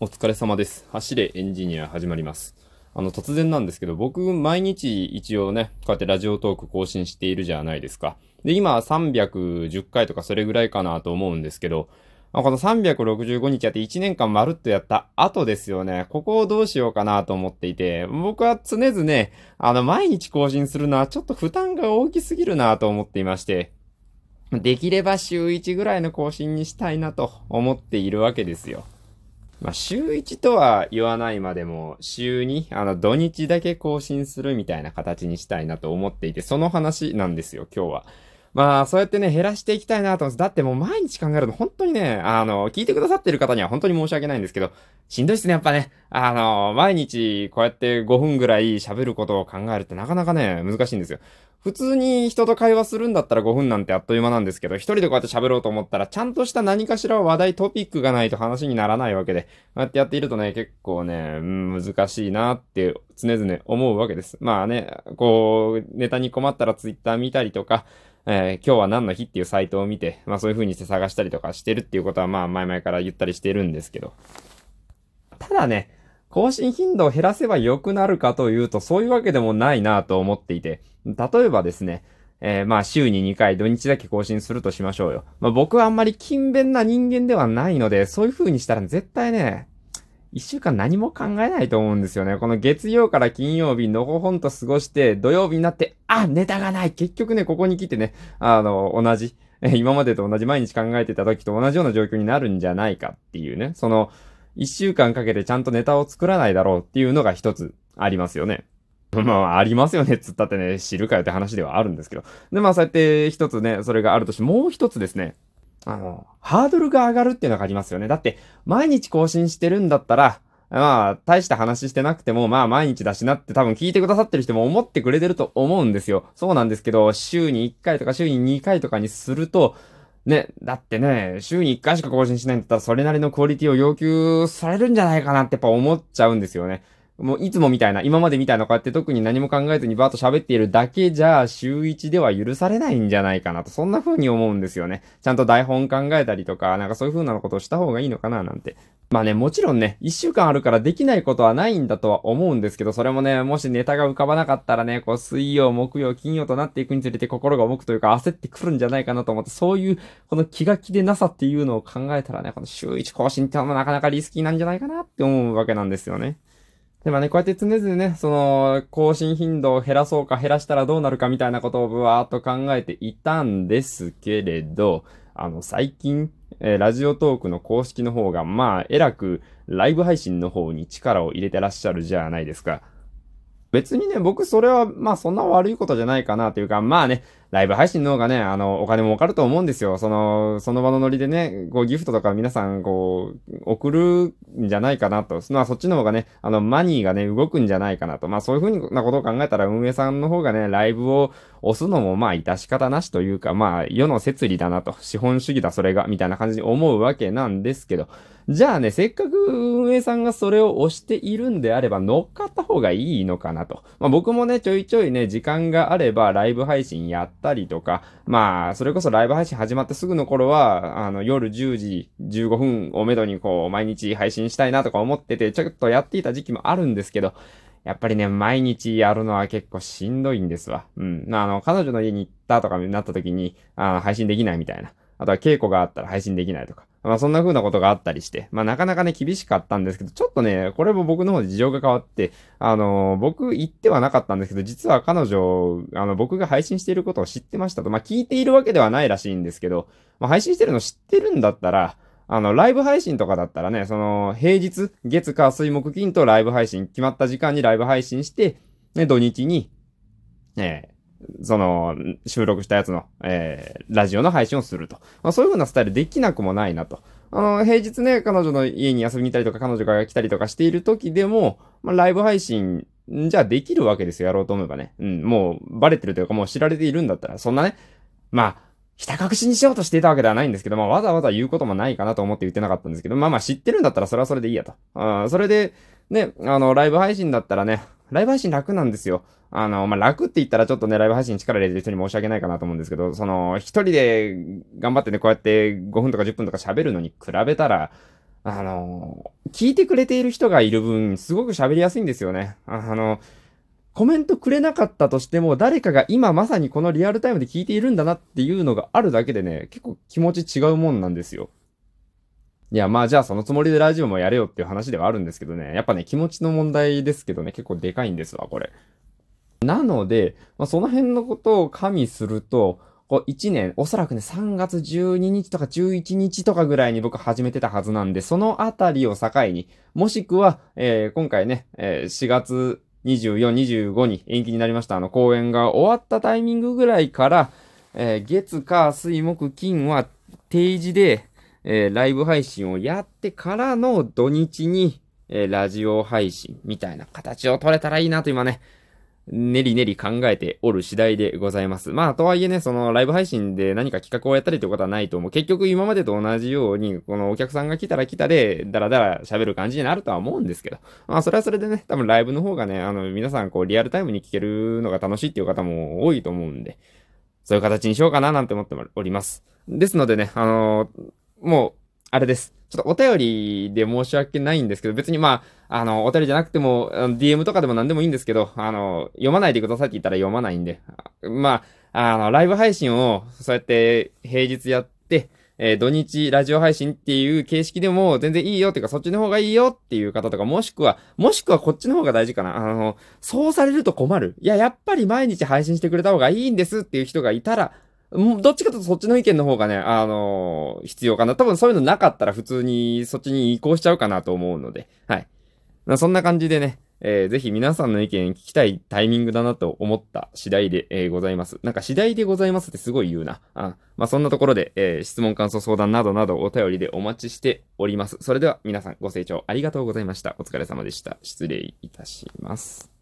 お疲れ様です。走れエンジニア始まります。あの、突然なんですけど、僕、毎日一応ね、こうやってラジオトーク更新しているじゃないですか。で、今、310回とかそれぐらいかなと思うんですけど、まこの365日やって1年間まるっとやった後ですよね。ここをどうしようかなと思っていて、僕は常々ね、あの、毎日更新するのはちょっと負担が大きすぎるなと思っていまして、できれば週1ぐらいの更新にしたいなと思っているわけですよ。まあ、週1とは言わないまでも、週2、あの、土日だけ更新するみたいな形にしたいなと思っていて、その話なんですよ、今日は。まあ、そうやってね、減らしていきたいなと思って、だってもう毎日考えると本当にね、あの、聞いてくださってる方には本当に申し訳ないんですけど、しんどいっすね、やっぱね。あの、毎日こうやって5分ぐらい喋ることを考えるってなかなかね、難しいんですよ。普通に人と会話するんだったら5分なんてあっという間なんですけど、一人でこうやって喋ろうと思ったら、ちゃんとした何かしら話題トピックがないと話にならないわけで、こうやってやっているとね、結構ね、難しいなって常々思うわけです。まあね、こう、ネタに困ったらツイッター見たりとか、えー、今日は何の日っていうサイトを見て、まあそういう風にして探したりとかしてるっていうことはまあ前々から言ったりしてるんですけど。ただね、更新頻度を減らせば良くなるかというと、そういうわけでもないなと思っていて、例えばですね、えー、まあ週に2回土日だけ更新するとしましょうよ。まあ僕はあんまり勤勉な人間ではないので、そういう風にしたら絶対ね、一週間何も考えないと思うんですよね。この月曜から金曜日のほほんと過ごして、土曜日になって、あ、ネタがない結局ね、ここに来てね、あの、同じ、今までと同じ毎日考えてた時と同じような状況になるんじゃないかっていうね、その、一週間かけてちゃんとネタを作らないだろうっていうのが一つありますよね。まあ、ありますよねつったってね、知るかよって話ではあるんですけど。で、まあ、そうやって一つね、それがあるとして、もう一つですね、あの、ハードルが上がるっていうのがありますよね。だって、毎日更新してるんだったら、まあ、大した話してなくても、まあ、毎日だしなって多分聞いてくださってる人も思ってくれてると思うんですよ。そうなんですけど、週に1回とか週に2回とかにすると、ね、だってね、週に1回しか更新しないんだったら、それなりのクオリティを要求されるんじゃないかなってやっぱ思っちゃうんですよね。もういつもみたいな、今までみたいなこうやって特に何も考えずにバーッと喋っているだけじゃ、週1では許されないんじゃないかなと、そんな風に思うんですよね。ちゃんと台本考えたりとか、なんかそういう風なことをした方がいいのかななんてまあね、もちろんね、一週間あるからできないことはないんだとは思うんですけど、それもね、もしネタが浮かばなかったらね、こう、水曜、木曜、金曜となっていくにつれて心が重くというか焦ってくるんじゃないかなと思って、そういう、この気が気でなさっていうのを考えたらね、この週1更新ってのもなかなかリスキーなんじゃないかなって思うわけなんですよね。でもね、こうやって常々ね、その、更新頻度を減らそうか減らしたらどうなるかみたいなことをぶわーっと考えていたんですけれど、あの、最近、えー、ラジオトークの公式の方が、まあ、えらくライブ配信の方に力を入れてらっしゃるじゃないですか。別にね、僕それは、まあそんな悪いことじゃないかなというか、まあね、ライブ配信の方がね、あの、お金もわかると思うんですよ。その、その場のノリでね、こう、ギフトとか皆さん、こう、送るんじゃないかなと。まあ、そっちの方がね、あの、マニーがね、動くんじゃないかなと。まあ、そういうふうなことを考えたら、運営さんの方がね、ライブを押すのも、まあ、致し方なしというか、まあ、世の摂理だなと。資本主義だ、それが、みたいな感じに思うわけなんですけど。じゃあね、せっかく運営さんがそれを押しているんであれば乗っかった方がいいのかなと。まあ僕もね、ちょいちょいね、時間があればライブ配信やってたりとか、まあ、それこそライブ配信始まってすぐの頃は、あの、夜10時15分をめどにこう、毎日配信したいなとか思ってて、ちょっとやっていた時期もあるんですけど、やっぱりね、毎日やるのは結構しんどいんですわ。うん。あの、彼女の家に行ったとかになった時に、あ、配信できないみたいな。あとは稽古があったら配信できないとか。まあそんな風なことがあったりして、まあなかなかね厳しかったんですけど、ちょっとね、これも僕の方で事情が変わって、あのー、僕言ってはなかったんですけど、実は彼女、あの、僕が配信していることを知ってましたと。まあ聞いているわけではないらしいんですけど、まあ配信してるの知ってるんだったら、あの、ライブ配信とかだったらね、その、平日、月火水木金とライブ配信、決まった時間にライブ配信して、ね、土日に、えその、収録したやつの、えー、ラジオの配信をすると。まあ、そういう風なスタイルできなくもないなと。あの、平日ね、彼女の家に遊びに行ったりとか、彼女が来たりとかしている時でも、まあ、ライブ配信、じゃあできるわけですよ、やろうと思えばね。うん、もう、バレてるというか、もう知られているんだったら、そんなね、まあ、ひた隠しにしようとしていたわけではないんですけど、まあ、わざわざ言うこともないかなと思って言ってなかったんですけど、まあまあ知ってるんだったらそれはそれでいいやと。あそれで、ね、あの、ライブ配信だったらね、ライブ配信楽なんですよ。あの、まあ、楽って言ったらちょっとね、ライブ配信力入れてる人に申し訳ないかなと思うんですけど、その、一人で頑張ってね、こうやって5分とか10分とか喋るのに比べたら、あの、聞いてくれている人がいる分、すごく喋りやすいんですよね。あの、コメントくれなかったとしても、誰かが今まさにこのリアルタイムで聞いているんだなっていうのがあるだけでね、結構気持ち違うもんなんですよ。いや、まあじゃあそのつもりでラジオもやれよっていう話ではあるんですけどね。やっぱね、気持ちの問題ですけどね、結構でかいんですわ、これ。なので、まあ、その辺のことを加味すると、こう1年、おそらくね、3月12日とか11日とかぐらいに僕始めてたはずなんで、そのあたりを境に、もしくは、えー、今回ね、えー、4月24、25に延期になりました。あの、公演が終わったタイミングぐらいから、えー、月、火、水、木、金は定時で、えー、ライブ配信をやってからの土日に、えー、ラジオ配信みたいな形を取れたらいいなと今ね、ねりねり考えておる次第でございます。まあ、とはいえね、そのライブ配信で何か企画をやったりということはないと思う。結局今までと同じように、このお客さんが来たら来たで、だらだら喋る感じになるとは思うんですけど。まあ、それはそれでね、多分ライブの方がね、あの、皆さんこうリアルタイムに聞けるのが楽しいっていう方も多いと思うんで、そういう形にしようかななんて思っております。ですのでね、あのー、もう、あれです。ちょっとお便りで申し訳ないんですけど、別にまあ、あの、お便りじゃなくても、DM とかでも何でもいいんですけど、あの、読まないでくださいって言ったら読まないんで、まあ、あの、ライブ配信を、そうやって平日やって、えー、土日ラジオ配信っていう形式でも全然いいよっていうか、そっちの方がいいよっていう方とか、もしくは、もしくはこっちの方が大事かな。あの、そうされると困る。いや、やっぱり毎日配信してくれた方がいいんですっていう人がいたら、どっちかというとそっちの意見の方がね、あのー、必要かな。多分そういうのなかったら普通にそっちに移行しちゃうかなと思うので、はい。そんな感じでね、えー、ぜひ皆さんの意見聞きたいタイミングだなと思った次第で、えー、ございます。なんか次第でございますってすごい言うな。あまあ、そんなところで、えー、質問感想相談などなどお便りでお待ちしております。それでは皆さんご清聴ありがとうございました。お疲れ様でした。失礼いたします。